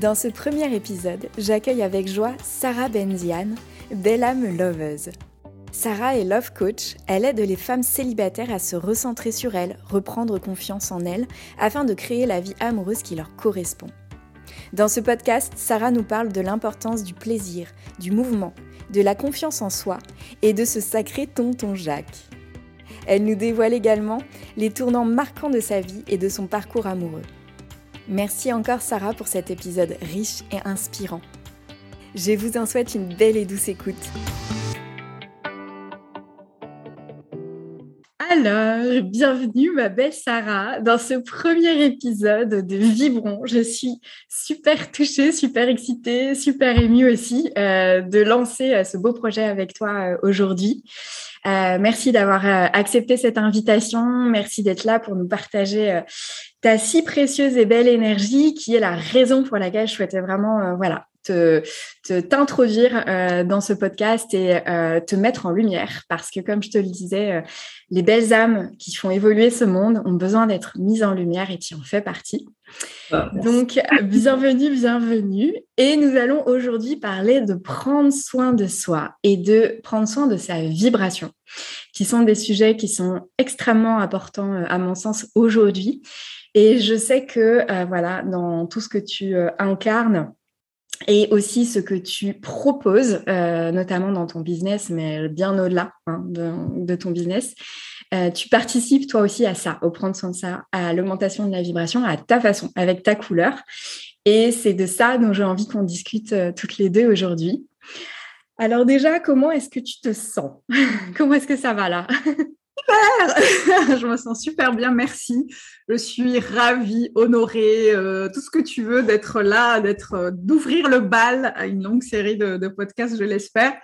Dans ce premier épisode, j'accueille avec joie Sarah Benziane, belle âme loveuse. Sarah est love coach, elle aide les femmes célibataires à se recentrer sur elles, reprendre confiance en elles, afin de créer la vie amoureuse qui leur correspond. Dans ce podcast, Sarah nous parle de l'importance du plaisir, du mouvement, de la confiance en soi et de ce sacré tonton Jacques. Elle nous dévoile également les tournants marquants de sa vie et de son parcours amoureux. Merci encore Sarah pour cet épisode riche et inspirant. Je vous en souhaite une belle et douce écoute. Alors, bienvenue ma belle Sarah dans ce premier épisode de Vibron. Je suis super touchée, super excitée, super émue aussi euh, de lancer euh, ce beau projet avec toi euh, aujourd'hui. Merci d'avoir accepté cette invitation. Merci d'être là pour nous partager ta si précieuse et belle énergie qui est la raison pour laquelle je souhaitais vraiment voilà te t'introduire euh, dans ce podcast et euh, te mettre en lumière parce que comme je te le disais, euh, les belles âmes qui font évoluer ce monde ont besoin d'être mises en lumière et tu en fais partie. Ah, Donc bienvenue, bienvenue. Et nous allons aujourd'hui parler de prendre soin de soi et de prendre soin de sa vibration, qui sont des sujets qui sont extrêmement importants à mon sens aujourd'hui. Et je sais que voilà, dans tout ce que tu incarnes, et aussi ce que tu proposes, euh, notamment dans ton business, mais bien au-delà hein, de, ton business. Euh, tu participes toi aussi à ça, au prendre soin de ça, à l'augmentation de la vibration, à ta façon, avec ta couleur. Et c'est de ça dont j'ai envie qu'on discute euh, toutes les deux aujourd'hui. Alors déjà, comment est-ce que tu te sens? Comment est-ce que ça va là? Super Je me sens super bien, merci. Je suis ravie, honorée, euh, tout ce que tu veux d'être là, d'être, euh, d'ouvrir le bal à une longue série de, podcasts, je l'espère.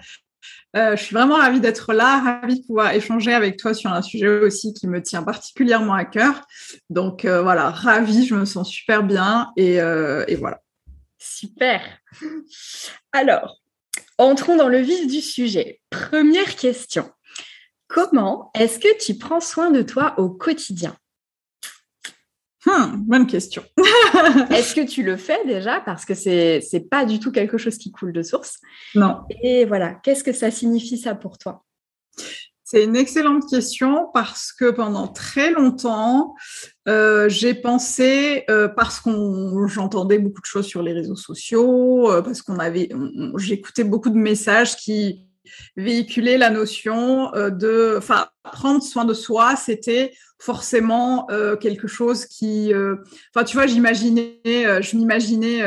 Euh, je suis vraiment ravie d'être là, ravie de pouvoir échanger avec toi sur un sujet aussi qui me tient particulièrement à cœur. Donc voilà, ravie, je me sens super bien et, et voilà. Super. Alors, entrons dans le vif du sujet. Première question. Comment est-ce que tu prends soin de toi au quotidien? Hmm, bonne question. Est-ce que tu le fais déjà? Parce que c'est n'est pas du tout quelque chose qui coule de source. Non. Et voilà, qu'est-ce que ça signifie ça pour toi? C'est une excellente question parce que pendant très longtemps, euh, j'ai pensé, euh, parce qu'on j'entendais beaucoup de choses sur les réseaux sociaux, euh, parce qu'on avait, j'écoutais beaucoup de messages qui véhiculer la notion euh, de, enfin, prendre soin de soi, c'était forcément euh, quelque chose qui, euh, enfin, tu vois, j'imaginais, je m'imaginais,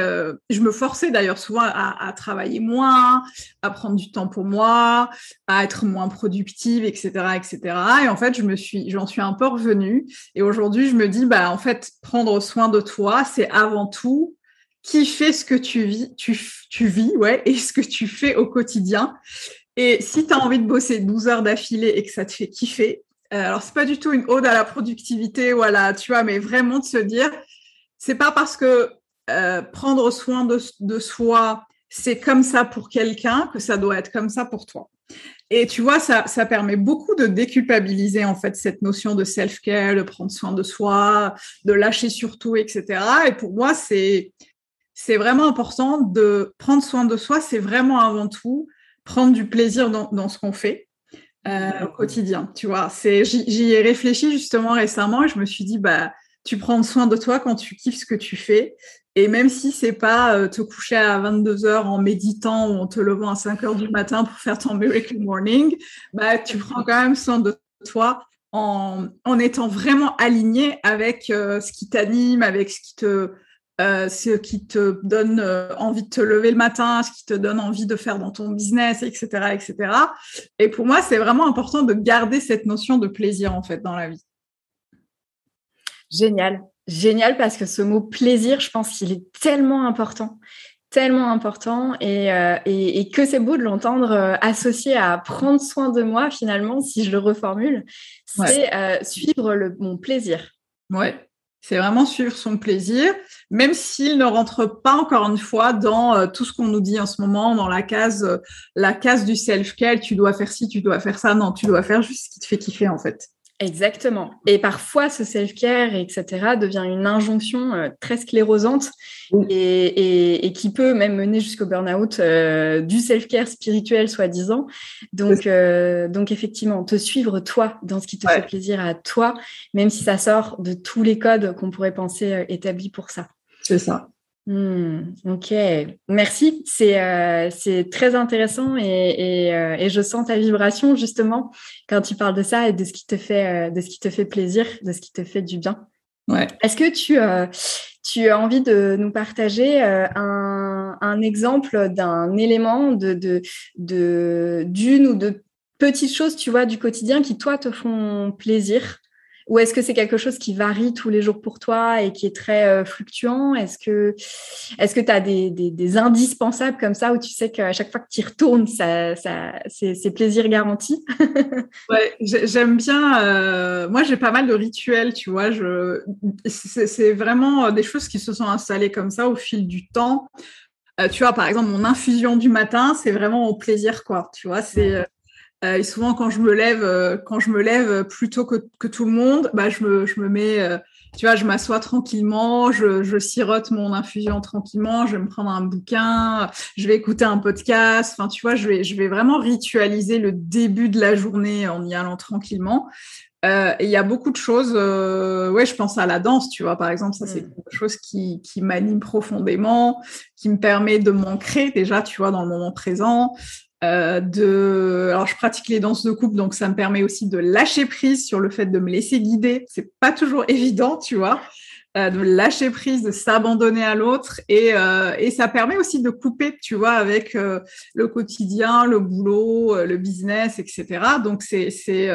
je me forçais d'ailleurs souvent à, travailler moins, à prendre du temps pour moi, à être moins productive, etc., etc. Et en fait, je me suis, j'en suis un peu revenue. Et aujourd'hui, je me dis, bah, en fait, prendre soin de toi, c'est avant tout kiffer ce que tu vis, tu, tu vis, ouais, et ce que tu fais au quotidien. Et si tu as envie de bosser 12 heures d'affilée et que ça te fait kiffer, euh, alors c'est pas du tout une ode à la productivité, voilà, tu vois, mais vraiment de se dire, c'est pas parce que euh, prendre soin de, de soi, c'est comme ça pour quelqu'un que ça doit être comme ça pour toi. Et tu vois, ça, ça permet beaucoup de déculpabiliser en fait cette notion de self-care, de prendre soin de soi, de lâcher surtout, etc. Et pour moi, c'est c'est vraiment important de prendre soin de soi. C'est vraiment avant tout prendre du plaisir dans, ce qu'on fait euh, au quotidien. Tu vois, c'est, j'y ai réfléchi justement récemment et je me suis dit, bah, tu prends soin de toi quand tu kiffes ce que tu fais. Et même si c'est pas te coucher à 22 heures en méditant ou en te levant à 5 heures du matin pour faire ton miracle morning, bah, tu prends quand même soin de toi en, en étant vraiment aligné avec ce qui t'anime, avec ce qui te, euh, ce qui te donne euh, envie de te lever le matin, ce qui te donne envie de faire dans ton business, etc., etc. Et pour moi, c'est vraiment important de garder cette notion de plaisir en fait dans la vie. Génial, génial parce que ce mot plaisir, je pense qu'il est tellement important, tellement important et, euh, et, que c'est beau de l'entendre associé à prendre soin de moi finalement, si je le reformule, c'est suivre le, mon plaisir. Ouais, c'est vraiment suivre son plaisir, même s'il ne rentre pas encore une fois dans euh, tout ce qu'on nous dit en ce moment, dans la case, euh, la case du self-care, tu dois faire ci, tu dois faire ça. Non, tu dois faire juste ce qui te fait kiffer en fait. Exactement. Et parfois, ce self-care, etc., devient une injonction euh, très sclérosante et, qui peut même mener jusqu'au burn-out euh, du self-care spirituel, soi-disant. Donc, euh, donc, effectivement, te suivre toi dans ce qui te fait plaisir à toi, même si ça sort de tous les codes qu'on pourrait penser établis pour ça. C'est ça. Hmm, ok, merci. C'est euh, très intéressant euh, et, je sens ta vibration justement quand tu parles de ça et de ce qui te fait, euh, de ce qui te fait plaisir, de ce qui te fait du bien. Ouais. Est-ce que tu, tu as envie de nous partager un, un, exemple d'un élément de d'une de, d'une ou de petites choses, tu vois, du quotidien qui toi te font plaisir? Ou est-ce que c'est quelque chose qui varie tous les jours pour toi et qui est très euh, fluctuant? Est-ce que est-ce que tu as des, des, indispensables comme ça où tu sais qu'à chaque fois que tu y retournes, ça, ça, c'est plaisir garanti? Ouais, j'aime bien. Euh, moi, j'ai pas mal de rituels, tu vois. Je, c'est vraiment des choses qui se sont installées comme ça au fil du temps. Euh, tu vois, par exemple, mon infusion du matin, c'est vraiment au plaisir, quoi. Tu vois, c'est et souvent, quand je me lève, euh, quand je me lève plus tôt que, que tout le monde, bah, je me, je me mets, euh, tu vois, je m'assois tranquillement, je, je sirote mon infusion tranquillement, je vais me prendre un bouquin, je vais écouter un podcast. Enfin, tu vois, je vais, je vais vraiment ritualiser le début de la journée en y allant tranquillement. Euh, et il y a beaucoup de choses. Euh, ouais, je pense à la danse, tu vois, par exemple, ça c'est mm. quelque chose qui, qui m'anime profondément, qui me permet de m'ancrer déjà, tu vois, dans le moment présent. Euh, de, alors je pratique les danses de couple, donc ça me permet aussi de lâcher prise sur le fait de me laisser guider. C'est pas toujours évident, tu vois. Euh, de lâcher prise, de s'abandonner à l'autre. Et, euh, et, ça permet aussi de couper, tu vois, avec euh, le quotidien, le boulot, le business, etc. Donc, c'est, c'est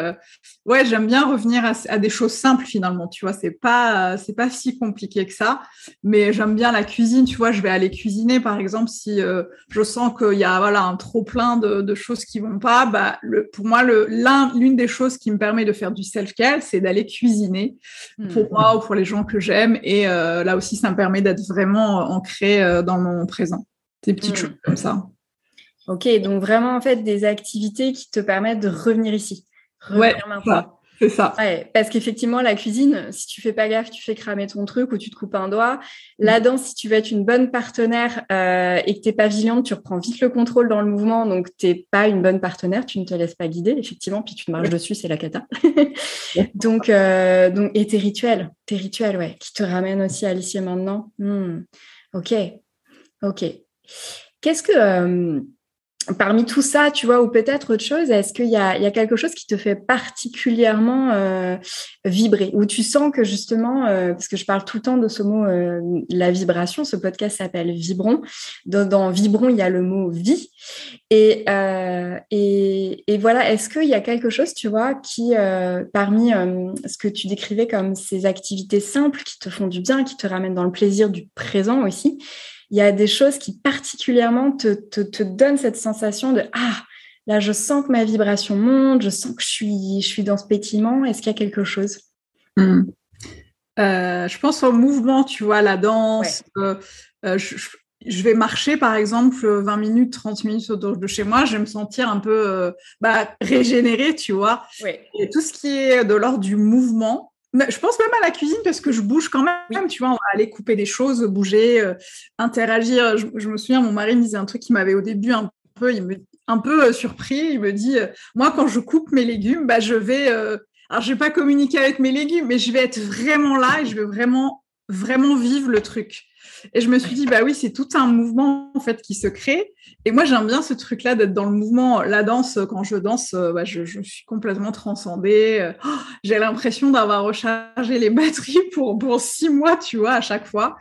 ouais, j'aime bien revenir à, à, des choses simples finalement, tu vois. C'est pas, c'est pas si compliqué que ça. Mais j'aime bien la cuisine, tu vois. Je vais aller cuisiner, par exemple, si je sens qu'il y a voilà un trop plein de, de, choses qui vont pas. Bah, le, pour moi, le, l'un, l'une des choses qui me permet de faire du self-care, c'est d'aller cuisiner pour hmm. moi ou pour les gens que j'aime et euh, là aussi, ça me permet d'être vraiment ancré euh, dans le moment présent. Des petites hmm. choses comme ça. Ok, donc vraiment en fait des activités qui te permettent de revenir ici. Revenir ouais, c'est ça. parce qu'effectivement, la cuisine, si tu fais pas gaffe, tu fais cramer ton truc ou tu te coupes un doigt. La mm. danse, si tu veux être une bonne partenaire euh, et que tu n'es pas vigilante, tu reprends vite le contrôle dans le mouvement, donc tu n'es pas une bonne partenaire, tu ne te laisses pas guider, effectivement, puis tu te marches dessus, c'est la cata. donc, euh, donc, et tes rituels, tes rituels, ouais, qui te ramènent aussi à l'ici et maintenant. Hmm. Ok, ok. Qu'est-ce que... Euh, parmi tout ça, tu vois, ou peut-être autre chose, est-ce qu'il y, a, quelque chose qui te fait particulièrement euh, vibrer, où tu sens que justement, euh, parce que je parle tout le temps de ce mot, euh, la vibration, ce podcast s'appelle Vibron. Dans, Vibron, il y a le mot vie. Et, et, voilà, est-ce qu'il y a quelque chose, tu vois, qui, parmi ce que tu décrivais comme ces activités simples qui te font du bien, qui te ramènent dans le plaisir du présent aussi, il y a des choses qui particulièrement te, te, donnent cette sensation de ah là je sens que ma vibration monte, je sens que je suis je suis dans ce pétillement. Est-ce qu'il y a quelque chose? Hmm. euh, Je pense au mouvement, tu vois, la danse. Euh, euh, je, vais marcher, par exemple, 20 minutes, 30 minutes autour de chez moi, je vais me sentir un peu bah, régénérée, tu vois. Et tout ce qui est de l'ordre du mouvement, je pense même à la cuisine parce que je bouge quand même, tu vois, on va aller couper des choses, bouger, euh, interagir. Je, me souviens, mon mari me disait un truc qui m'avait au début un peu, il me, un peu euh, surpris. Il me dit, euh, moi, quand je coupe mes légumes, bah, je vais, alors je vais pas communiquer avec mes légumes, mais je vais être vraiment là et je vais vraiment vraiment vivre le truc. Et je me suis dit, bah oui, c'est tout un mouvement en fait qui se crée. Et moi, j'aime bien ce truc-là d'être dans le mouvement. La danse, quand je danse, euh, bah, je, suis complètement transcendée. Oh, j'ai l'impression d'avoir rechargé les batteries pour, pour six mois, tu vois, à chaque fois.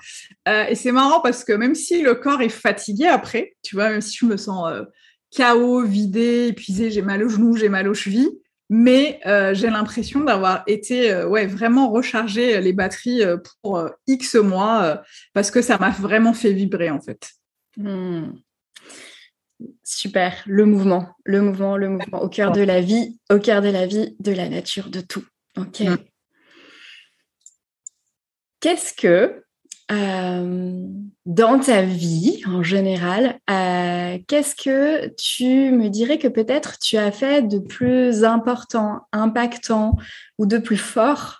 Euh, et c'est marrant parce que même si le corps est fatigué après, tu vois, même si je me sens euh, chaos, vidé, épuisé, j'ai mal aux genoux, j'ai mal aux chevilles, mais euh, j'ai l'impression d'avoir été euh, ouais, vraiment recharger les batteries euh, pour X mois parce que ça m'a vraiment fait vibrer en fait. Hmm. Super, le mouvement, le mouvement, le mouvement au cœur de la vie, au cœur de la vie, de la nature, de tout. Ok. Hmm. Qu'est-ce que euh, dans ta vie en général, euh, qu'est-ce que tu me dirais que peut-être tu as fait de plus important, impactant ou de plus fort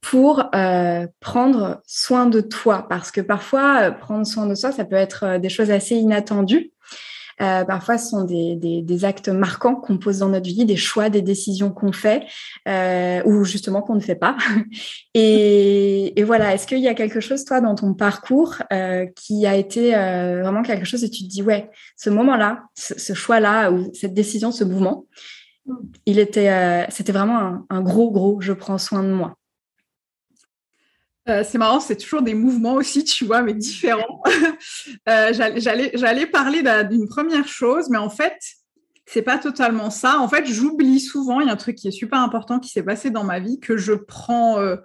pour euh, prendre soin de toi? Parce que parfois, prendre soin de soi, ça peut être des choses assez inattendues. Euh, parfois, ce sont des, des, des actes marquants qu'on pose dans notre vie, des choix, des décisions qu'on fait euh, ou justement qu'on ne fait pas. et, et, voilà, est-ce qu'il y a quelque chose, toi, dans ton parcours euh, qui a été euh, vraiment quelque chose et tu te dis, ouais, ce moment-là, ce, ce choix-là ou cette décision, ce mouvement, il était, euh, c'était vraiment un, un gros, gros, je prends soin de moi. Euh, c'est marrant, c'est toujours des mouvements aussi, tu vois, mais différents. euh, J'allais parler d'une première chose, mais en fait, c'est pas totalement ça. En fait, j'oublie souvent, il y a un truc qui est super important qui s'est passé dans ma vie, que je prends, euh,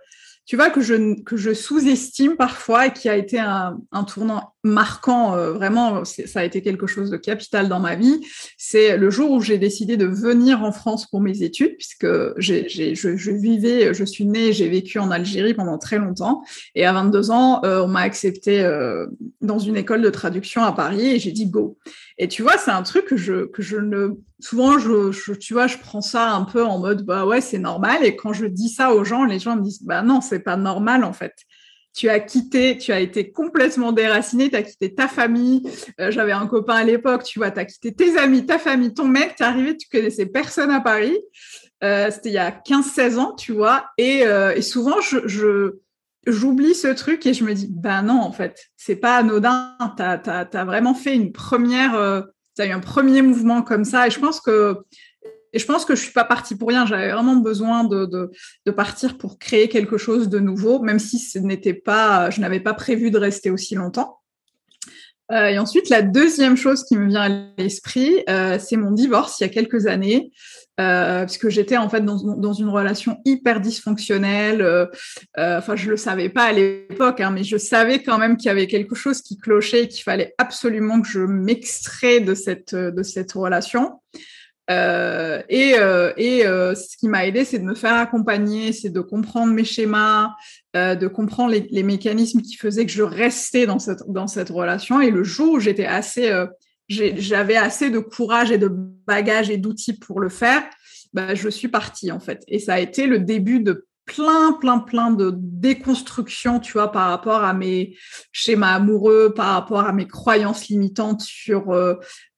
tu vois, que je, sous-estime parfois et qui a été un tournant marquant, euh, vraiment, ça a été quelque chose de capital dans ma vie. C'est le jour où j'ai décidé de venir en France pour mes études, puisque j'ai, je, je, vivais, je suis née, j'ai vécu en Algérie pendant très longtemps. Et à 22 ans, euh, on m'a accepté euh, dans une école de traduction à Paris et j'ai dit go. Et tu vois, c'est un truc que je, que je ne souvent, je, je, tu vois, je prends ça un peu en mode, bah ouais, c'est normal. Et quand je dis ça aux gens, les gens me disent, bah non, c'est pas normal en fait. Tu as quitté, tu as été complètement déraciné, tu as quitté ta famille. Euh, j'avais un copain à l'époque, tu vois, tu as quitté tes amis, ta famille, ton mec, tu es arrivé, tu connaissais personne à Paris. Euh, C'était il y a 15-16 ans, tu vois. Et, euh, souvent, j'oublie ce truc et je me dis, ben non, en fait, c'est pas anodin. Tu as, as, vraiment fait une première, tu as eu un premier mouvement comme ça. Et je pense que, et je pense que je suis pas partie pour rien. J'avais vraiment besoin de, de, partir pour créer quelque chose de nouveau, même si ce n'était pas, je n'avais pas prévu de rester aussi longtemps. Euh, et ensuite, la deuxième chose qui me vient à l'esprit, euh, c'est mon divorce il y a quelques années. Euh, puisque j'étais en fait dans, dans, une relation hyper dysfonctionnelle. Euh, enfin, je le savais pas à l'époque, hein, mais je savais quand même qu'il y avait quelque chose qui clochait et qu'il fallait absolument que je m'extrais de cette de cette relation. Euh, et, euh, et euh, ce qui m'a aidé, c'est de me faire accompagner, c'est de comprendre mes schémas, de comprendre les, mécanismes qui faisaient que je restais dans cette dans cette relation. Et le jour où j'étais assez j'avais assez de courage et de bagages et d'outils pour le faire, bah, je suis partie en fait. Et ça a été le début de plein, plein, plein de déconstruction, tu vois, par rapport à mes schémas amoureux, par rapport à mes croyances limitantes sur euh,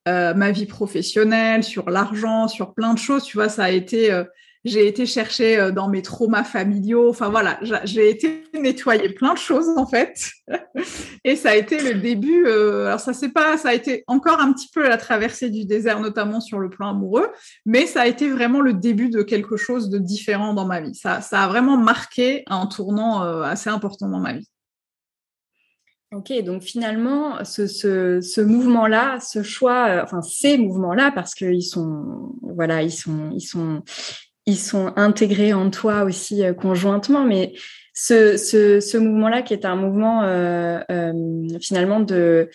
euh, ma vie professionnelle, sur l'argent, sur plein de choses. Tu vois, ça a été euh, j'ai été chercher euh, dans mes traumas familiaux. Enfin voilà, j'ai été nettoyer plein de choses en fait. Et ça a été le début. Euh, alors ça c'est pas, ça a été encore un petit peu la traversée du désert, notamment sur le plan amoureux, mais ça a été vraiment le début de quelque chose de différent dans ma vie. Ça, ça a vraiment marqué un tournant euh, assez important dans ma vie. Ok, donc finalement, ce, mouvement-là, ce choix, enfin ces mouvements-là, parce qu'ils sont, voilà, ils sont, ils sont, intégrés en toi aussi euh, conjointement, mais ce, mouvement-là qui est un mouvement euh, euh, finalement de,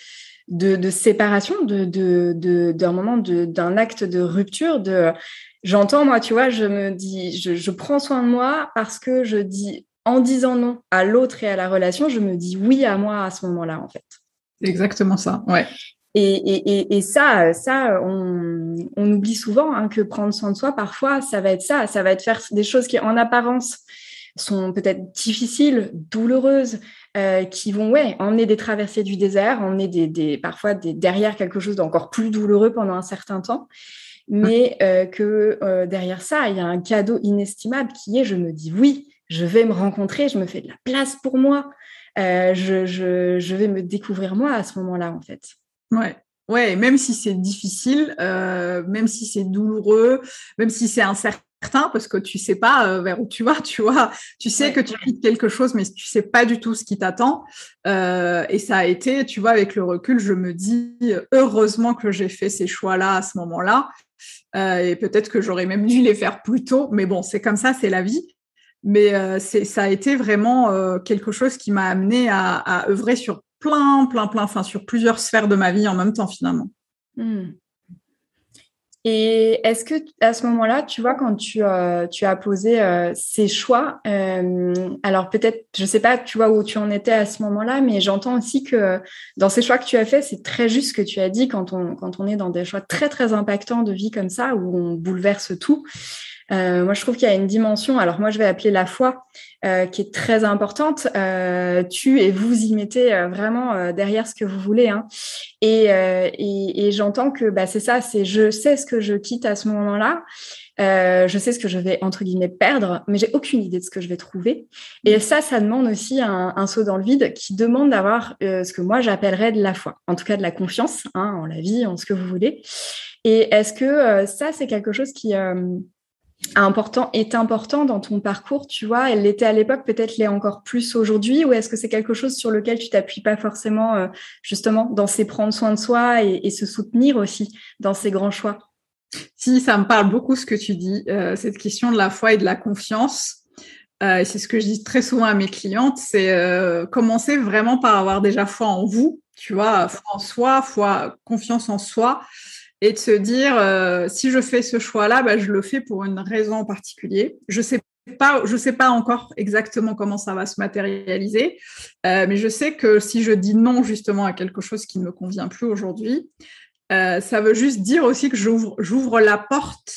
séparation, d'un moment d'un acte de rupture, de j'entends moi, tu vois, je me dis, je prends soin de moi parce que je dis en disant non à l'autre et à la relation, je me dis oui à moi à ce moment-là en fait. Exactement ça, ouais. Et, ça, ça, on, oublie souvent hein, que prendre soin de soi, parfois, ça va être ça, ça va être faire des choses qui, en apparence, sont peut-être difficiles, douloureuses, euh, qui vont ouais emmener des traversées du désert, emmener des, parfois des, derrière quelque chose d'encore plus douloureux pendant un certain temps, mais euh, que euh, derrière ça, il y a un cadeau inestimable qui est, je me dis oui, je vais me rencontrer, je me fais de la place pour moi, euh, je, je, vais me découvrir moi à ce moment-là, en fait. Ouais. Ouais, même si c'est difficile, euh, même si c'est douloureux, même si c'est incertain, parce que tu sais pas euh, vers où tu vas, tu vois. Tu sais que tu quittes quelque chose, mais tu sais pas du tout ce qui t'attend. et ça a été, tu vois, avec le recul, je me dis heureusement que j'ai fait ces choix-là à ce moment-là. et peut-être que j'aurais même dû les faire plus tôt, mais bon, c'est comme ça, c'est la vie. Mais euh, ça a été vraiment euh, quelque chose qui m'a amené à, œuvrer sur plein, plein, plein, enfin sur plusieurs sphères de ma vie en même temps finalement. Hmm. Et est-ce que à ce moment-là, tu vois, quand tu, euh, tu as posé ces choix, alors peut-être, je ne sais pas, tu vois où tu en étais à ce moment-là, mais j'entends aussi que dans ces choix que tu as faits, c'est très juste ce que tu as dit quand on, quand on est dans des choix très très impactants de vie comme ça, où on bouleverse tout. Euh, moi, je trouve qu'il y a une dimension, alors moi, je vais appeler la foi, euh, qui est très importante. Euh, tu et vous y mettez euh, vraiment euh, derrière ce que vous voulez. Hein. Et, euh, et, et j'entends que bah, c'est ça, c'est je sais ce que je quitte à ce moment-là. je sais ce que je vais entre guillemets perdre, mais j'ai aucune idée de ce que je vais trouver. Et ça, ça demande aussi un, un saut dans le vide qui demande d'avoir ce que moi j'appellerais de la foi, en tout cas de la confiance hein, en la vie, en ce que vous voulez. Et est-ce que ça, c'est quelque chose qui important est important dans ton parcours, tu vois? Elle l'était à l'époque, peut-être l'est encore plus aujourd'hui, ou est-ce que c'est quelque chose sur lequel tu t'appuies pas forcément euh, justement dans ces prendre soin de soi et, se soutenir aussi dans ces grands choix? Si, ça me parle beaucoup ce que tu dis, euh, cette question de la foi et de la confiance. Euh, c'est ce que je dis très souvent à mes clientes, c'est commencer vraiment par avoir déjà foi en vous, tu vois, foi en soi, foi, confiance en soi et de se dire euh, si je fais ce choix-là, bah, je le fais pour une raison en particulier. Je sais pas, je sais pas encore exactement comment ça va se matérialiser, euh, mais je sais que si je dis non justement à quelque chose qui ne me convient plus aujourd'hui, euh, ça veut juste dire aussi que j'ouvre la porte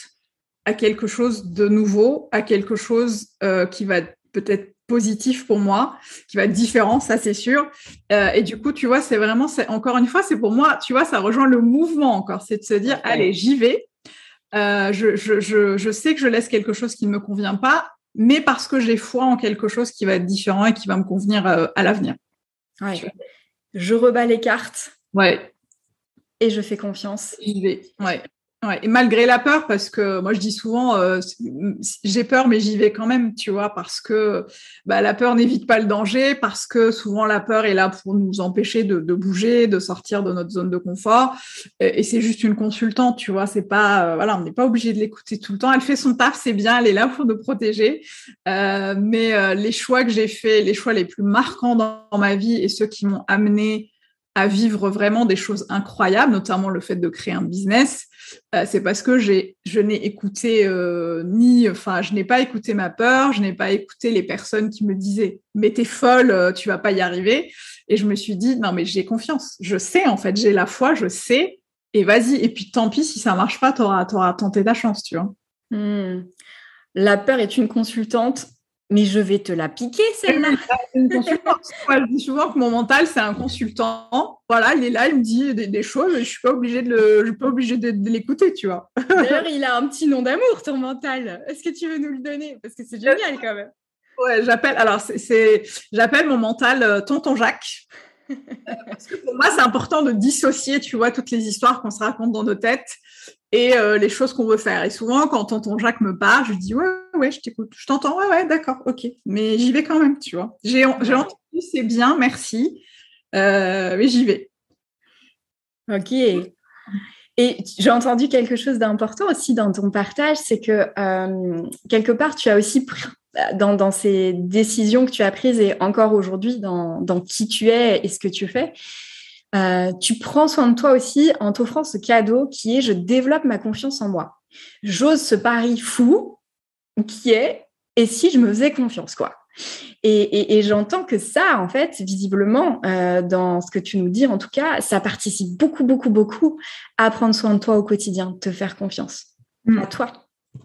à quelque chose de nouveau, à quelque chose qui va peut-être positif pour moi, qui va être différent, ça c'est sûr. Euh, et du coup, tu vois, c'est vraiment, c'est encore une fois, c'est pour moi, tu vois, ça rejoint le mouvement encore, c'est de se dire, allez, j'y vais. Euh, je, je, je, je, sais que je laisse quelque chose qui ne me convient pas, mais parce que j'ai foi en quelque chose qui va être différent et qui va me convenir euh, à l'avenir. Ouais. Je rebats les cartes. Ouais. Et je fais confiance. J'y vais. Ouais. Ouais, et malgré la peur, parce que moi je dis souvent, euh, j'ai peur, mais j'y vais quand même, tu vois, parce que bah, la peur n'évite pas le danger, parce que souvent la peur est là pour nous empêcher de, de bouger, de sortir de notre zone de confort. Et, c'est juste une consultante, tu vois, c'est pas, euh, voilà, on n'est pas obligé de l'écouter tout le temps. Elle fait son taf, c'est bien, elle est là pour nous protéger. Euh, mais euh, les choix que j'ai faits, les choix les plus marquants dans, dans ma vie et ceux qui m'ont amené vivre vraiment des choses incroyables, notamment le fait de créer un business, euh, c'est parce que je n'ai écouté euh, ni, enfin, je n'ai pas écouté ma peur, je n'ai pas écouté les personnes qui me disaient mais t'es folle, euh, tu vas pas y arriver. Et je me suis dit non mais j'ai confiance, je sais en fait, j'ai la foi, je sais, et vas-y. Et puis tant pis si ça marche pas, t'auras, auras tenté ta chance, tu vois. Hmm. La peur est une consultante mais je vais te la piquer, celle-là. je dis souvent que mon mental, c'est un consultant. Voilà, il est là, il me dit des, choses, je suis pas obligée de le, je suis pas obligée de, l'écouter, tu vois. D'ailleurs, il a un petit nom d'amour, ton mental. Est-ce que tu veux nous le donner? Parce que c'est génial quand même. Ouais, j'appelle. Alors, c'est, j'appelle mon mental euh, Tonton Jacques. Parce que pour moi, c'est important de dissocier, tu vois, toutes les histoires qu'on se raconte dans nos têtes et euh, les choses qu'on veut faire. Et souvent, quand tonton Jacques me parle, je dis ouais, ouais, je t'écoute, je t'entends, ouais, ouais, d'accord, ok. Mais j'y vais quand même, tu vois. J'ai entendu, c'est bien, merci, euh, mais j'y vais. Ok. Et j'ai entendu quelque chose d'important aussi dans ton partage, c'est que euh, quelque part, tu as aussi pris, dans, dans, ces décisions que tu as prises et encore aujourd'hui dans, dans qui tu es et ce que tu fais, euh, tu prends soin de toi aussi en t'offrant ce cadeau qui est je développe ma confiance en moi. J'ose ce pari fou qui est et si je me faisais confiance quoi. Et, et, j'entends que ça, en fait, visiblement, euh, dans ce que tu nous dis, en tout cas, ça participe beaucoup, beaucoup, beaucoup à prendre soin de toi au quotidien, te faire confiance à toi.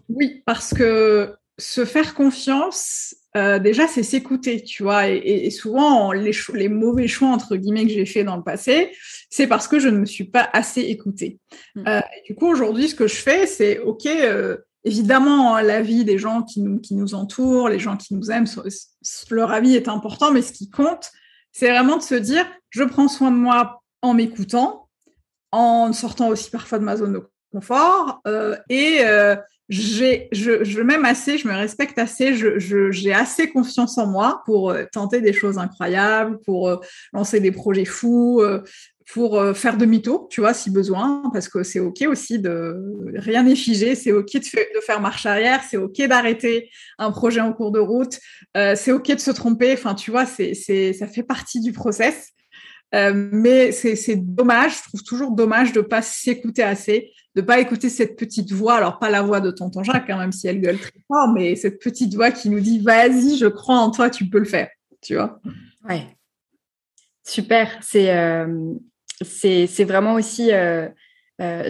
Oui, parce que se faire confiance, euh, déjà, c'est s'écouter, tu vois. Et, souvent, les, les, mauvais choix, entre guillemets, que j'ai fait dans le passé, c'est parce que je ne me suis pas assez écoutée. Mm. Euh, du coup, aujourd'hui, ce que je fais, c'est, OK, euh, évidemment, la vie des gens qui nous, qui nous entourent, les gens qui nous aiment, leur avis est important, mais ce qui compte, c'est vraiment de se dire, je prends soin de moi en m'écoutant, en sortant aussi parfois de ma zone de confort, et j'ai, je, je m'aime assez, je me respecte assez, je, j'ai assez confiance en moi pour euh, tenter des choses incroyables, pour lancer des projets fous, pour faire demi-tour, tu vois, si besoin, parce que c'est OK aussi de rien n'est figé, c'est OK de, faire marche arrière, c'est OK d'arrêter un projet en cours de route, c'est OK de se tromper, enfin, tu vois, c'est, c'est, ça fait partie du process. Euh, mais c'est dommage, je trouve toujours dommage de pas s'écouter assez, de pas écouter cette petite voix, alors pas la voix de tonton Jacques, hein, même si elle gueule très fort, mais cette petite voix qui nous dit vas-y, je crois en toi, tu peux le faire, tu vois. Ouais. Super, c'est euh, c'est vraiment aussi, euh,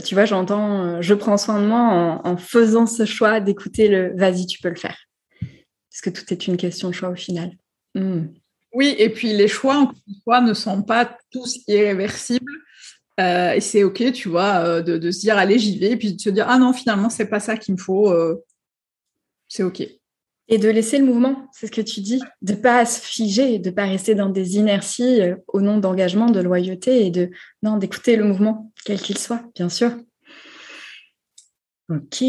tu vois, j'entends, je prends soin de moi en, faisant ce choix d'écouter le vas-y, tu peux le faire. Parce que tout est une question de choix au final. Hmm. Oui, et puis les choix, encore une fois, ne sont pas tous irréversibles. Euh, et c'est OK, tu vois, euh, de, se dire, allez, j'y vais, et puis de se dire, ah non, finalement, c'est pas ça qu'il me faut. Euh, c'est OK. Et de laisser le mouvement, c'est ce que tu dis, de ne pas se figer, de ne pas rester dans des inerties au nom d'engagement, de loyauté, et de non, d'écouter le mouvement, quel qu'il soit, bien sûr. Ok.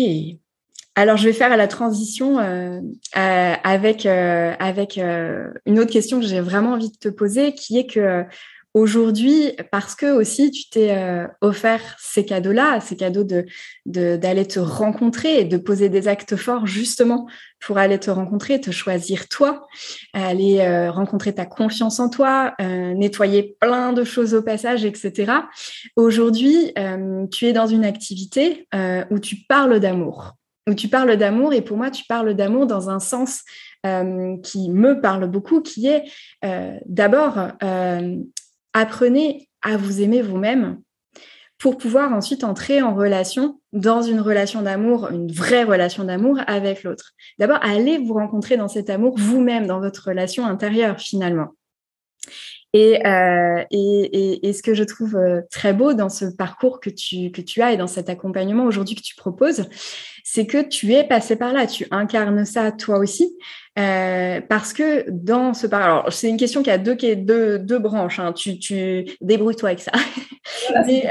Alors, je vais faire la transition avec, avec une autre question que j'ai vraiment envie de te poser, qui est que aujourd'hui, parce que aussi tu t'es offert ces cadeaux-là, ces cadeaux de d'aller te rencontrer et de poser des actes forts justement pour aller te rencontrer, te choisir toi, aller rencontrer ta confiance en toi, nettoyer plein de choses au passage, etc. Aujourd'hui, tu es dans une activité où tu parles d'amour où tu parles d'amour et pour moi, tu parles d'amour dans un sens euh, qui me parle beaucoup, qui est euh, d'abord, euh, apprenez à vous aimer vous-même pour pouvoir ensuite entrer en relation, dans une relation d'amour, une vraie relation d'amour avec l'autre. D'abord, allez vous rencontrer dans cet amour vous-même, dans votre relation intérieure finalement. Euh, et, et, ce que je trouve euh, très beau dans ce parcours que tu, que tu as et dans cet accompagnement aujourd'hui que tu proposes, c'est que tu es passé par là, tu incarnes ça toi aussi. Euh, parce que dans ce parcours, alors c'est une question qui a deux, deux, deux branches, hein. tu, tu débrouille-toi avec ça. Mais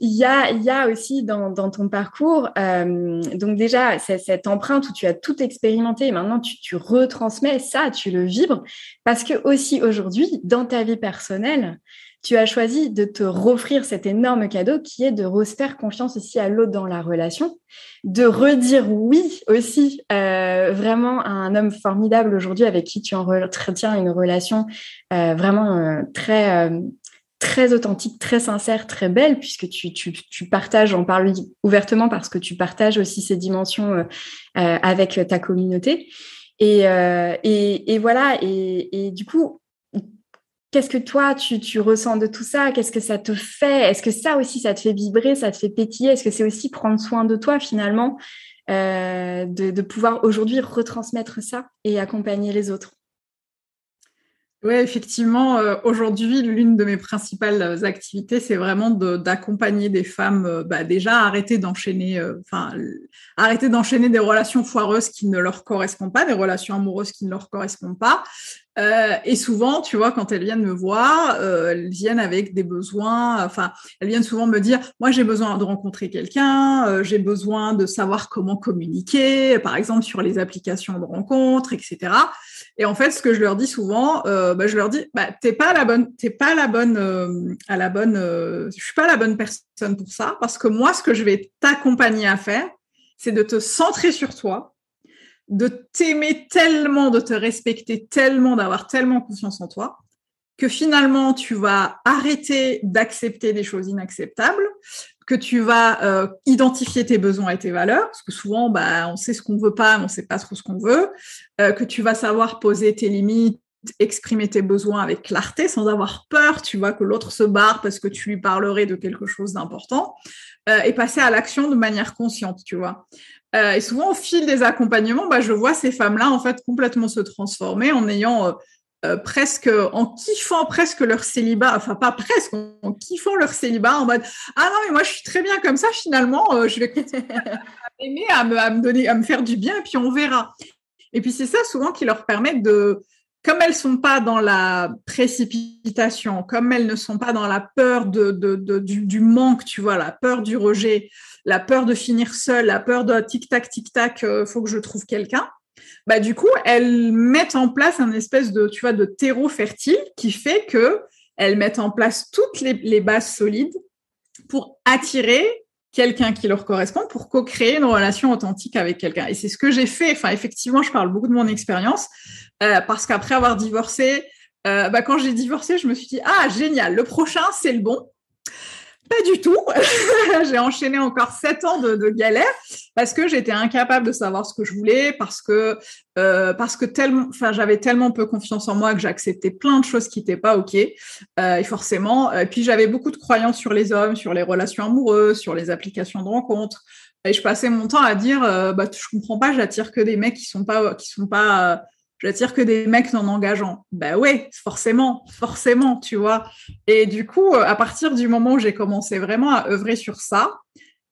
il y, a, y a aussi dans, dans ton parcours, donc déjà, cette empreinte où tu as tout expérimenté et maintenant tu, tu retransmets ça, tu le vibres, parce que aussi aujourd'hui, dans ta vie personnelle, tu as choisi de te offrir cet énorme cadeau qui est de refaire confiance aussi à l'autre dans la relation, de redire oui aussi euh, vraiment à un homme formidable aujourd'hui avec qui tu entretiens une relation euh, vraiment euh, très très authentique, très sincère, très belle, puisque tu, tu, partages, on parle ouvertement parce que tu partages aussi ces dimensions avec ta communauté. Et, et, et voilà, et, et, du coup, Qu'est-ce que toi, tu, ressens de tout ça? Qu'est-ce que ça te fait? Est-ce que ça aussi, ça te fait vibrer, ça te fait pétiller? Est-ce que c'est aussi prendre soin de toi finalement, euh, de, pouvoir aujourd'hui retransmettre ça et accompagner les autres? Oui, effectivement, euh, aujourd'hui, l'une de mes principales activités, c'est vraiment d'accompagner des femmes, euh, bah, déjà arrêter d'enchaîner, arrêter d'enchaîner des relations foireuses qui ne leur correspondent pas, des relations amoureuses qui ne leur correspondent pas, euh, et souvent, tu vois, quand elles viennent me voir, euh, elles viennent avec des besoins. Enfin, elles viennent souvent me dire, moi, j'ai besoin de rencontrer quelqu'un, euh, j'ai besoin de savoir comment communiquer, par exemple sur les applications de rencontres, etc. Et en fait, ce que je leur dis souvent, bah, je leur dis, bah, t'es pas la bonne, t'es pas la bonne, à la bonne, je suis pas la bonne personne pour ça, parce que moi, ce que je vais t'accompagner à faire, c'est de te centrer sur toi, de t'aimer tellement, de te respecter tellement, d'avoir tellement confiance en toi, que finalement tu vas arrêter d'accepter des choses inacceptables, que tu vas euh, identifier tes besoins et tes valeurs, parce que souvent bah, on sait ce qu'on veut pas, mais on sait pas trop ce qu'on veut, euh, que tu vas savoir poser tes limites, exprimer tes besoins avec clarté, sans avoir peur, tu vois, que l'autre se barre parce que tu lui parlerais de quelque chose d'important, euh, et passer à l'action de manière consciente, tu vois. Euh, et souvent, au fil des accompagnements, bah, je vois ces femmes-là en fait complètement se transformer en ayant euh, euh, presque, en kiffant presque leur célibat, enfin pas presque, en, kiffant leur célibat, en mode ah non mais moi je suis très bien comme ça finalement, je vais continuer aimer à me, à me donner, à me faire du bien, et puis on verra. Et puis c'est ça souvent qui leur permet de, comme elles sont pas dans la précipitation, comme elles ne sont pas dans la peur du, manque, tu vois, la peur du rejet, la peur de finir seule, la peur de tic tac tic tac, euh, faut que je trouve quelqu'un. Bah du coup, elles mettent en place un espèce de, tu vois, de terreau fertile qui fait que elles mettent en place toutes les, les bases solides pour attirer quelqu'un qui leur correspond pour co-créer une relation authentique avec quelqu'un. Et c'est ce que j'ai fait. Effectivement, je parle beaucoup de mon expérience euh, parce qu'après avoir divorcé, euh, bah, quand j'ai divorcé, je me suis dit ah génial, le prochain c'est le bon. Pas du tout. j'ai enchaîné encore sept ans de, galère parce que j'étais incapable de savoir ce que je voulais, parce que euh, que tellement, j'avais tellement peu confiance en moi que j'acceptais plein de choses qui n'étaient pas ok. Euh, et forcément, et puis j'avais beaucoup de croyances sur les hommes, sur les relations amoureuses, sur les applications de rencontres. Et je passais mon temps à dire, euh, bah, je comprends pas, j'attire que des mecs qui sont pas, qui sont pas j'attire que des mecs non engageants. Ben ouais, forcément, forcément, tu vois. Et du coup, euh, à partir du moment où j'ai commencé vraiment à œuvrer sur ça,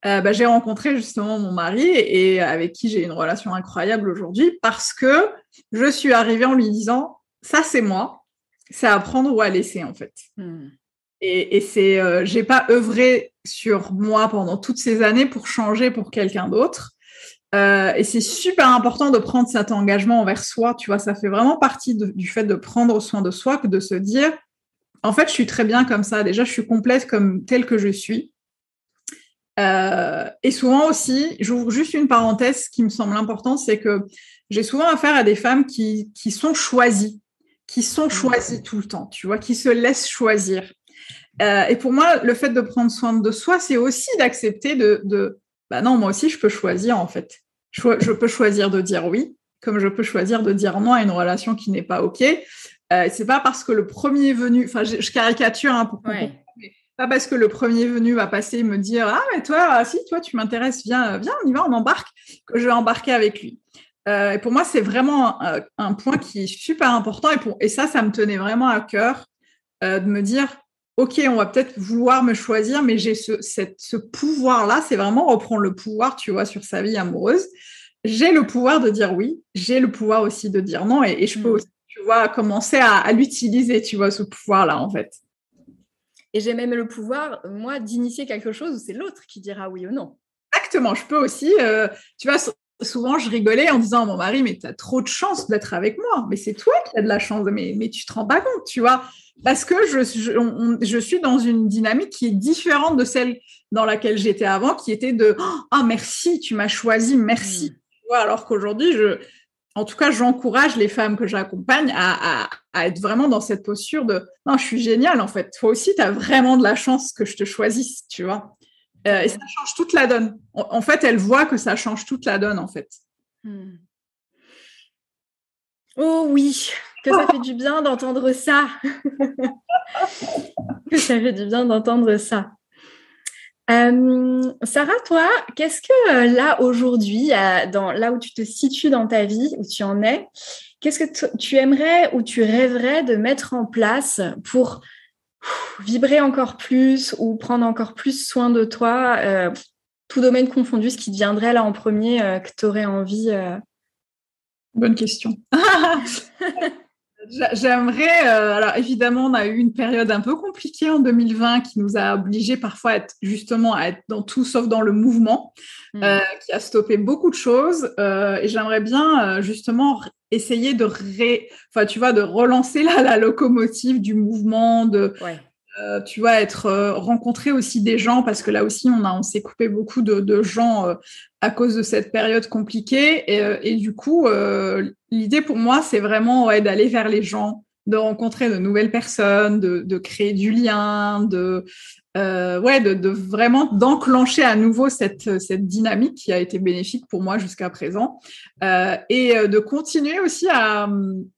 euh, ben, j'ai rencontré justement mon mari et avec qui j'ai une relation incroyable aujourd'hui parce que je suis arrivée en lui disant ça c'est moi, c'est à prendre ou à laisser en fait. Hmm. Et, et c'est, euh, j'ai pas œuvré sur moi pendant toutes ces années pour changer pour quelqu'un d'autre. Euh, et c'est super important de prendre cet engagement envers soi. Tu vois, ça fait vraiment partie du fait de prendre soin de soi que de se dire, en fait, je suis très bien comme ça. Déjà, je suis complète comme telle que je suis. Euh, et souvent aussi, j'ouvre juste une parenthèse qui me semble importante, c'est que j'ai souvent affaire à des femmes qui, qui sont choisies, qui sont mmh. choisies tout le temps, tu vois, qui se laissent choisir. Euh, et pour moi, le fait de prendre soin de soi, c'est aussi d'accepter de, de, bah non, moi aussi, je peux choisir en fait je, peux choisir de dire oui, comme je peux choisir de dire non à une relation qui n'est pas OK. Euh, c'est pas parce que le premier venu, enfin, je, caricature hein, pour pas parce que le premier venu va passer et me dire ah mais toi si toi tu m'intéresses viens viens on y va on embarque que je vais embarquer avec lui. Euh, pour moi c'est vraiment un, point qui est super important et pour et ça ça me tenait vraiment à cœur euh, de me dire ok on va peut-être vouloir me choisir mais j'ai ce, cette, ce pouvoir là c'est vraiment reprendre le pouvoir tu vois sur sa vie amoureuse j'ai le pouvoir de dire oui, j'ai le pouvoir aussi de dire non, et, je peux mm. aussi, tu vois, commencer à, l'utiliser, tu vois, ce pouvoir-là, en fait. Et j'ai même le pouvoir, moi, d'initier quelque chose où c'est l'autre qui dira oui ou non. Exactement, je peux aussi, euh, tu vois, souvent je rigolais en disant à mon mari, mais tu as trop de chance d'être avec moi, mais c'est toi qui as de la chance, mais, mais tu te rends pas compte, tu vois, parce que je, je, suis dans une dynamique qui est différente de celle dans laquelle j'étais avant, qui était de, ah oh, merci, tu m'as choisi, merci. Mm alors qu'aujourd'hui, je, en tout cas, j'encourage les femmes que j'accompagne à, être vraiment dans cette posture de non, je suis géniale en fait. Toi aussi, tu as vraiment de la chance que je te choisisse, tu vois. Euh, et ça change toute la donne. En, fait, elle voit que ça change toute la donne en fait. Hmm. Oh oui, que ça fait du bien d'entendre ça. que ça fait du bien d'entendre ça. Euh, Sarah, toi, qu'est-ce que euh, là aujourd'hui, dans là où tu te situes dans ta vie, où tu en es, qu'est-ce que tu aimerais ou tu rêverais de mettre en place pour vibrer encore plus ou prendre encore plus soin de toi, euh, tout domaine confondu, ce qui te viendrait là en premier que tu aurais envie Bonne question. J'aimerais, euh, alors évidemment, on a eu une période un peu compliquée en 2020 qui nous a obligés parfois à être justement à être dans tout sauf dans le mouvement, mm. euh, qui a stoppé beaucoup de choses. Euh, et j'aimerais bien justement essayer de ré, enfin tu vois, de relancer la, la locomotive du mouvement, de euh, tu vas être euh, rencontré aussi des gens parce que là aussi on a on s'est coupé beaucoup de, gens euh, à cause de cette période compliquée. Et, du coup l'idée pour moi c'est vraiment d'aller vers les gens de rencontrer de nouvelles personnes de, de créer du lien de euh, ouais, de, vraiment d'enclencher à nouveau cette, cette dynamique qui a été bénéfique pour moi jusqu'à présent. Euh, et euh, de continuer aussi à,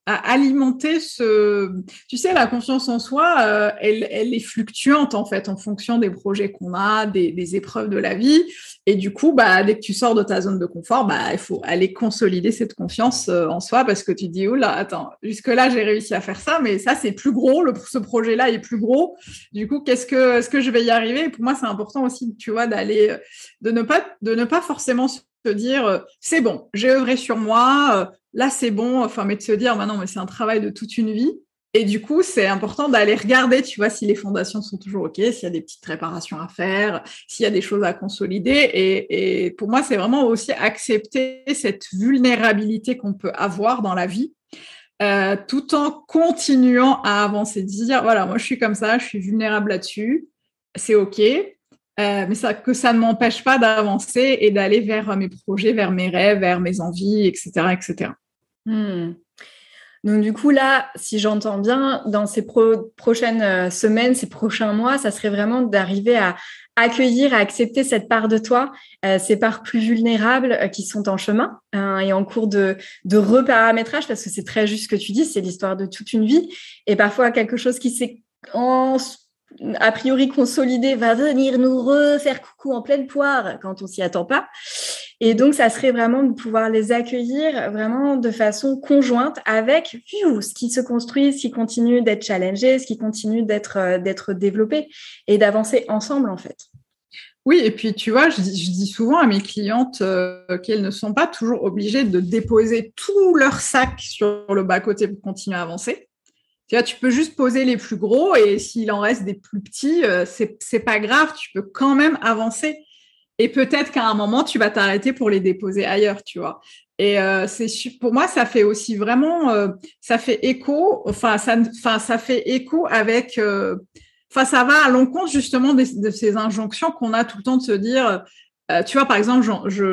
à, alimenter ce, tu sais, la confiance en soi, euh, elle, elle, est fluctuante en fait en fonction des projets qu'on a, des, des, épreuves de la vie et du coup, bah, dès que tu sors de ta zone de confort, bah, il faut aller consolider cette confiance en soi parce que tu dis, oh attends, jusque là j'ai réussi à faire ça, mais ça c'est plus gros, ce projet-là est plus gros. Du coup, qu'est-ce que, est-ce que je vais y arriver? pour moi, c'est important aussi, tu vois, d'aller, de ne pas, de ne pas forcément se te dire c'est bon, j'ai œuvré sur moi, là c'est bon, enfin, mais de se dire maintenant, mais c'est un travail de toute une vie. Et du coup, c'est important d'aller regarder, tu vois, si les fondations sont toujours OK, s'il y a des petites réparations à faire, s'il y a des choses à consolider. Et, pour moi, c'est vraiment aussi accepter cette vulnérabilité qu'on peut avoir dans la vie, euh, tout en continuant à avancer, dire, voilà, moi je suis comme ça, je suis vulnérable là-dessus, c'est OK. Euh, mais que ça ne m'empêche pas d'avancer et d'aller vers mes projets, vers mes rêves, vers mes envies, etc. etc. Donc du coup là, si j'entends bien, dans ces prochaines euh, semaines, ces prochains mois, ça serait vraiment d'arriver à accueillir, à accepter cette part de toi, euh, ces parts plus vulnérables euh, qui sont en chemin hein, et en cours de, reparamétrage, parce que c'est très juste ce que tu dis, c'est l'histoire de toute une vie et parfois quelque chose qui s'est a priori consolidé va venir nous refaire coucou en pleine poire quand on s'y attend pas. Et donc, ça serait vraiment de pouvoir les accueillir vraiment de façon conjointe avec ce qui se construit, ce qui continue d'être challengé, ce qui continue d'être euh, d'être développé et d'avancer ensemble en fait. Oui, et puis tu vois, je, dis souvent à mes clientes euh, qu'elles ne sont pas toujours obligées de déposer tout leur sac sur le bas-côté pour continuer à avancer. Tu vois, tu peux juste poser les plus gros et s'il en reste des plus petits, euh, c'est pas grave, tu peux quand même avancer. Et peut-être qu'à un moment, tu vas t'arrêter pour les déposer ailleurs, tu vois. Et euh, c'est pour moi, ça fait aussi vraiment, euh, ça fait écho, enfin ça, enfin ça fait écho avec, euh, enfin ça va à l'encontre justement de, ces injonctions qu'on a tout le temps de se dire, tu vois, par exemple,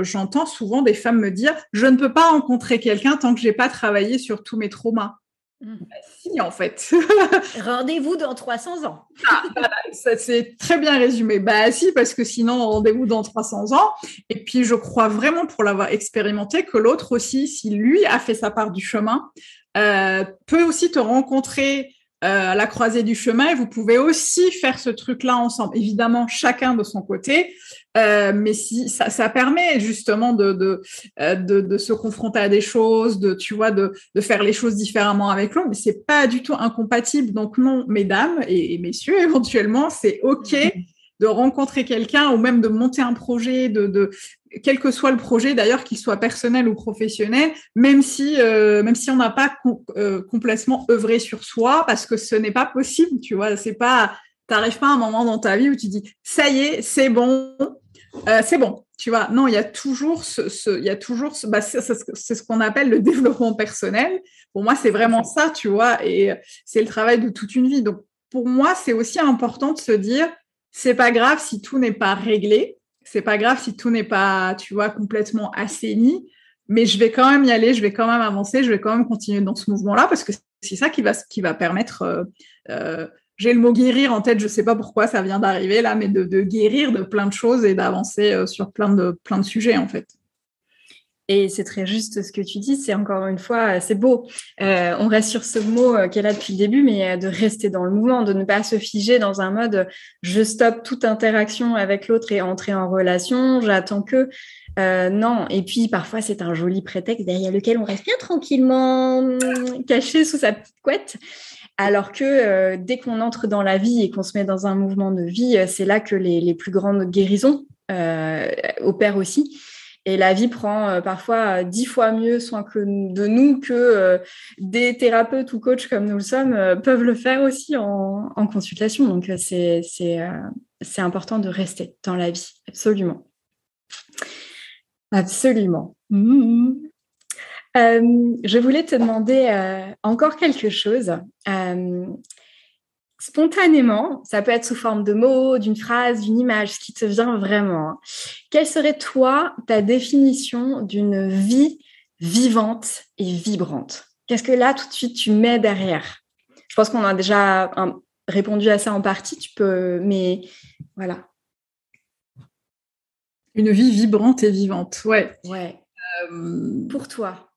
j'entends souvent des femmes me dire, je ne peux pas rencontrer quelqu'un tant que j'ai pas travaillé sur tous mes traumas. Mmh. Bah, si, en fait. rendez-vous dans 300 ans. ah, ça c'est très bien résumé. Bah si, parce que sinon, rendez-vous dans 300 ans. Et puis, je crois vraiment, pour l'avoir expérimenté, que l'autre aussi, si lui a fait sa part du chemin, euh, peut aussi te rencontrer euh, à la croisée du chemin et vous pouvez aussi faire ce truc-là ensemble. Évidemment, chacun de son côté, euh, mais si ça, ça, permet justement de de, euh, de, de, se confronter à des choses, de tu vois, de, de faire les choses différemment avec l'autre, mais c'est pas du tout incompatible. Donc non, mesdames et, messieurs, éventuellement, c'est ok. De rencontrer quelqu'un ou même de monter un projet, de, de quel que soit le projet d'ailleurs, qu'il soit personnel ou professionnel, même si euh, même si on n'a pas euh, complètement œuvré sur soi, parce que ce n'est pas possible, tu vois, c'est pas, t'arrives pas à un moment dans ta vie où tu dis ça y est, c'est bon, euh, c'est bon, tu vois. Non, il y a toujours ce, il y a toujours ce, bah, c'est ce qu'on appelle le développement personnel. Pour moi, c'est vraiment ça, tu vois, et c'est le travail de toute une vie. Donc pour moi, c'est aussi important de se dire c'est pas grave si tout n'est pas réglé c'est pas grave si tout n'est pas, tu vois, complètement assaini, mais je vais quand même y aller, je vais quand même avancer, je vais quand même continuer dans ce mouvement-là parce que c'est ça qui va, qui va permettre. Euh, euh, j'ai le mot guérir en tête, je sais pas pourquoi ça vient d'arriver là, mais de, guérir de plein de choses et d'avancer euh, sur plein de, plein de sujets en fait. Et c'est très juste ce que tu dis, c'est encore une fois, c'est beau. Euh, on reste sur ce mot euh, qu'elle a depuis le début, mais euh, de rester dans le mouvement, de ne pas se figer dans un mode je stoppe toute interaction avec l'autre et entrer en relation, j'attends que. non, et puis parfois c'est un joli prétexte derrière lequel on reste bien tranquillement caché sous sa petite couette. Alors que dès qu'on entre dans la vie et qu'on se met dans un mouvement de vie, c'est là que les, plus grandes guérisons opèrent aussi. Et la vie prend euh, parfois euh, dix fois mieux soin de nous que euh, des thérapeutes ou coachs comme nous le sommes peuvent le faire aussi en, consultation. Donc c'est c'est important de rester dans la vie, absolument. Absolument. Mmh. Je voulais te demander encore quelque chose spontanément, ça peut être sous forme de mots, d'une phrase, d'une image, ce qui te vient vraiment. Hein. Quelle serait toi ta définition d'une vie vivante et vibrante? Qu'est-ce que là tout de suite tu mets derrière? Je pense qu'on a déjà répondu à ça en partie, tu peux, mais voilà. Une vie vibrante et vivante, ouais. Ouais. Euh, Pour toi.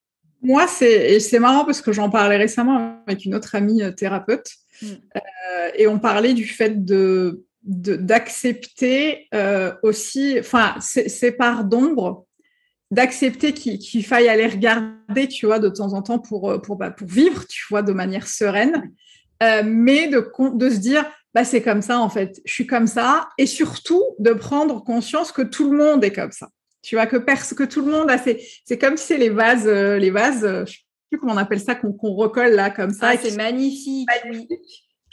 Moi, c'est c'est marrant parce que j'en parlais récemment avec une autre amie euh, thérapeute. Mm. Euh, et on parlait du fait de d'accepter euh, aussi, enfin, ces parts d'ombre, d'accepter qu'il faille aller regarder, tu vois, de temps en temps pour, pour, bah, pour vivre, tu vois, de manière sereine, mais de, de se dire, bah, c'est comme ça, en fait, je suis comme ça, et surtout de prendre conscience que tout le monde est comme ça. Tu vois, que, que tout le monde a C'est comme si c'est les vases, euh, les vases, je ne sais plus comment on appelle ça, qu'on recolle là, comme ça. Ah, c'est magnifique.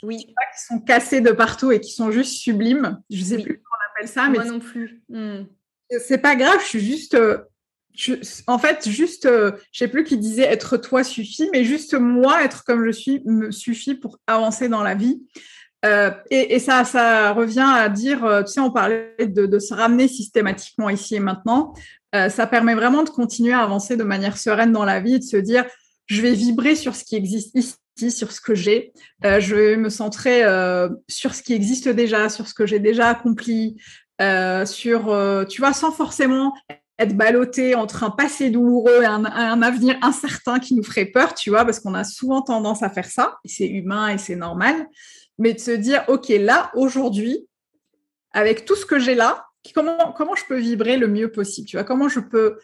Oui. Qui sont cassés de partout et qui sont juste sublimes. Je ne sais plus comment on appelle ça. Moi non plus. Hmm. C'est pas grave, je suis juste. Euh, en fait, juste, euh, je sais plus qui disait être toi suffit, mais juste moi, être comme je suis, me suffit pour avancer dans la vie. Euh, et, ça, ça revient à dire, tu sais, on parlait de, se ramener systématiquement ici et maintenant. ça permet vraiment de continuer à avancer de manière sereine dans la vie, de se dire, je vais vibrer sur ce qui existe ici sur ce que j'ai. je vais me centrer sur ce qui existe déjà, sur ce que j'ai déjà accompli, sur, tu vois, sans forcément être ballotté entre un passé douloureux et un, avenir incertain qui nous ferait peur, tu vois, parce qu'on a souvent tendance à faire ça, et c'est humain et c'est normal, mais de se dire, OK, là, aujourd'hui, avec tout ce que j'ai là, comment, comment je peux vibrer le mieux possible, tu vois, comment je peux,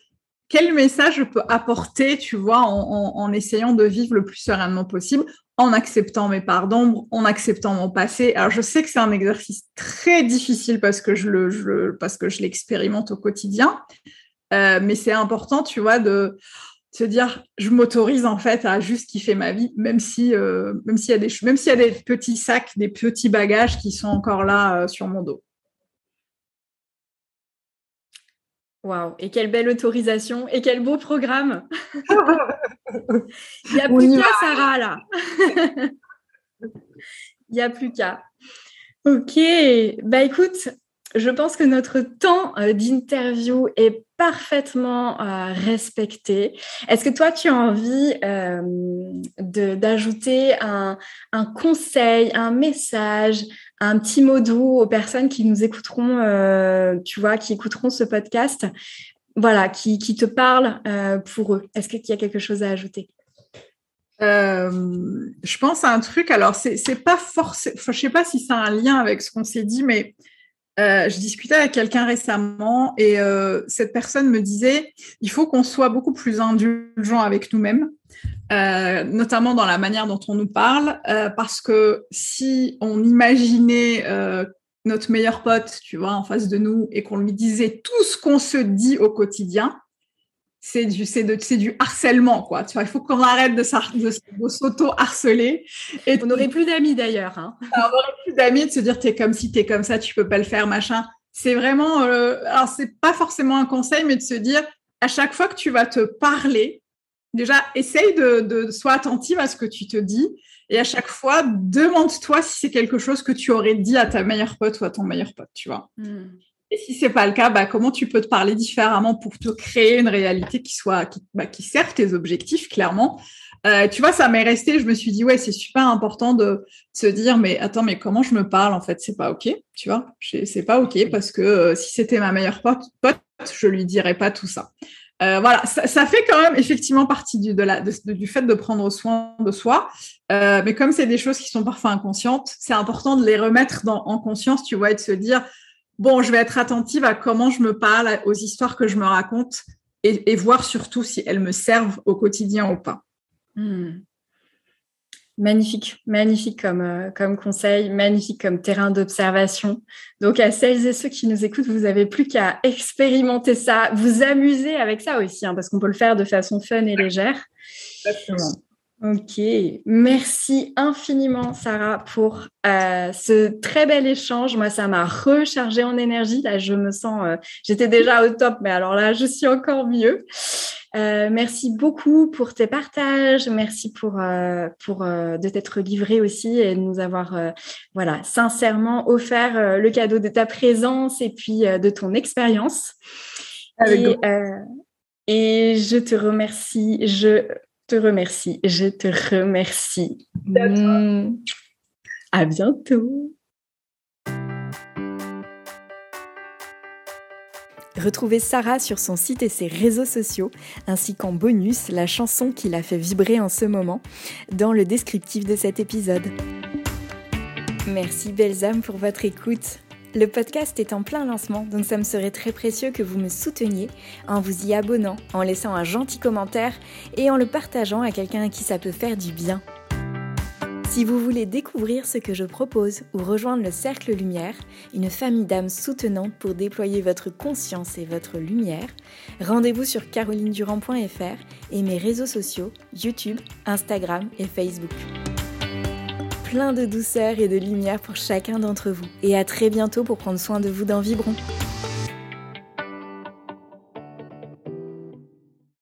quel message je peux apporter, tu vois, en, essayant de vivre le plus sereinement possible, en acceptant mes parts d'ombre, en acceptant mon passé? Alors, je sais que c'est un exercice très difficile parce que je le, parce que je l'expérimente au quotidien, euh, mais c'est important, tu vois, de se dire, je m'autorise en fait à juste kiffer ma vie, même si, euh, même s'il y a des, même s'il y a des petits sacs, des petits bagages qui sont encore là euh, sur mon dos. Waouh, et quelle belle autorisation et quel beau programme. Il n'y a plus qu'à, Sarah, là. Il n'y a plus qu'à. Ok, bah écoute, je pense que notre temps euh, d'interview est parfaitement euh, respecté. Est-ce que toi, tu as envie euh, d'ajouter un, conseil, un message, un petit mot doux aux personnes qui nous écouteront, tu vois, qui écouteront ce podcast, voilà, qui, te parlent pour eux? Est-ce qu'il y a quelque chose à ajouter? Je pense à un truc, alors c'est pas forcément, je sais pas si ça a un lien avec ce qu'on s'est dit, mais euh, je discutais avec quelqu'un récemment et euh, cette personne me disait il faut qu'on soit beaucoup plus indulgent avec nous-mêmes, euh, notamment dans la manière dont on nous parle, parce que si on imaginait notre meilleur pote, tu vois, en face de nous et qu'on lui disait tout ce qu'on se dit au quotidien, c'est du, c'est du harcèlement, quoi. Tu vois, il faut qu'on arrête de, s'auto-harceler. Et on n'aurait plus d'amis d'ailleurs. Hein. on n'aurait plus d'amis de se dire t'es comme si t'es comme ça, tu peux pas le faire, machin. C'est vraiment, euh, alors c'est pas forcément un conseil, mais de se dire à chaque fois que tu vas te parler, déjà essaye de, de sois attentive à ce que tu te dis et à chaque fois demande-toi si c'est quelque chose que tu aurais dit à ta meilleure pote ou à ton meilleur pote, tu vois. Hmm. Et si c'est pas le cas, bah, comment tu peux te parler différemment pour te créer une réalité qui soit qui, bah, qui serve tes objectifs clairement? Euh, tu vois, ça m'est resté. Je me suis dit ouais, c'est super important de se dire mais attends, mais comment je me parle en fait, c'est pas ok, tu vois, c'est pas ok parce que euh, si c'était ma meilleure pote, pote, je lui dirais pas tout ça. Euh, voilà, ça, ça, fait quand même effectivement partie du, de la, du fait de prendre soin de soi. Euh, mais comme c'est des choses qui sont parfois inconscientes, c'est important de les remettre dans, en conscience, tu vois, et de se dire, bon, je vais être attentive à comment je me parle, aux histoires que je me raconte et, voir surtout si elles me servent au quotidien ou pas. Hmm. Magnifique, magnifique comme, euh, comme conseil, magnifique comme terrain d'observation. Donc à celles et ceux qui nous écoutent, vous n'avez plus qu'à expérimenter ça, vous amuser avec ça aussi, hein, parce qu'on peut le faire de façon fun et légère. Exactement. Ok, merci infiniment Sarah pour euh, ce très bel échange. Moi, ça m'a rechargé en énergie. Là, je me sens, euh, j'étais déjà au top, mais alors là, je suis encore mieux. Euh, merci beaucoup pour tes partages. Merci pour pour de t'être livré aussi et de nous avoir, voilà, sincèrement offert le cadeau de ta présence et puis de ton expérience. Et, et je te remercie. Je te remercie. Je te remercie. Mmh. À bientôt. Retrouvez Sarah sur son site et ses réseaux sociaux, ainsi qu'en bonus la chanson qui l'a fait vibrer en ce moment, dans le descriptif de cet épisode. Merci belles âmes pour votre écoute. Le podcast est en plein lancement, donc ça me serait très précieux que vous me souteniez en vous y abonnant, en laissant un gentil commentaire et en le partageant à quelqu'un à qui ça peut faire du bien. Si vous voulez découvrir ce que je propose ou rejoindre le Cercle Lumière, une famille d'âmes soutenantes pour déployer votre conscience et votre lumière, rendez-vous sur carolinedurand.fr et mes réseaux sociaux YouTube, Instagram et Facebook. Plein de douceur et de lumière pour chacun d'entre vous. Et à très bientôt pour prendre soin de vous dans Vibron.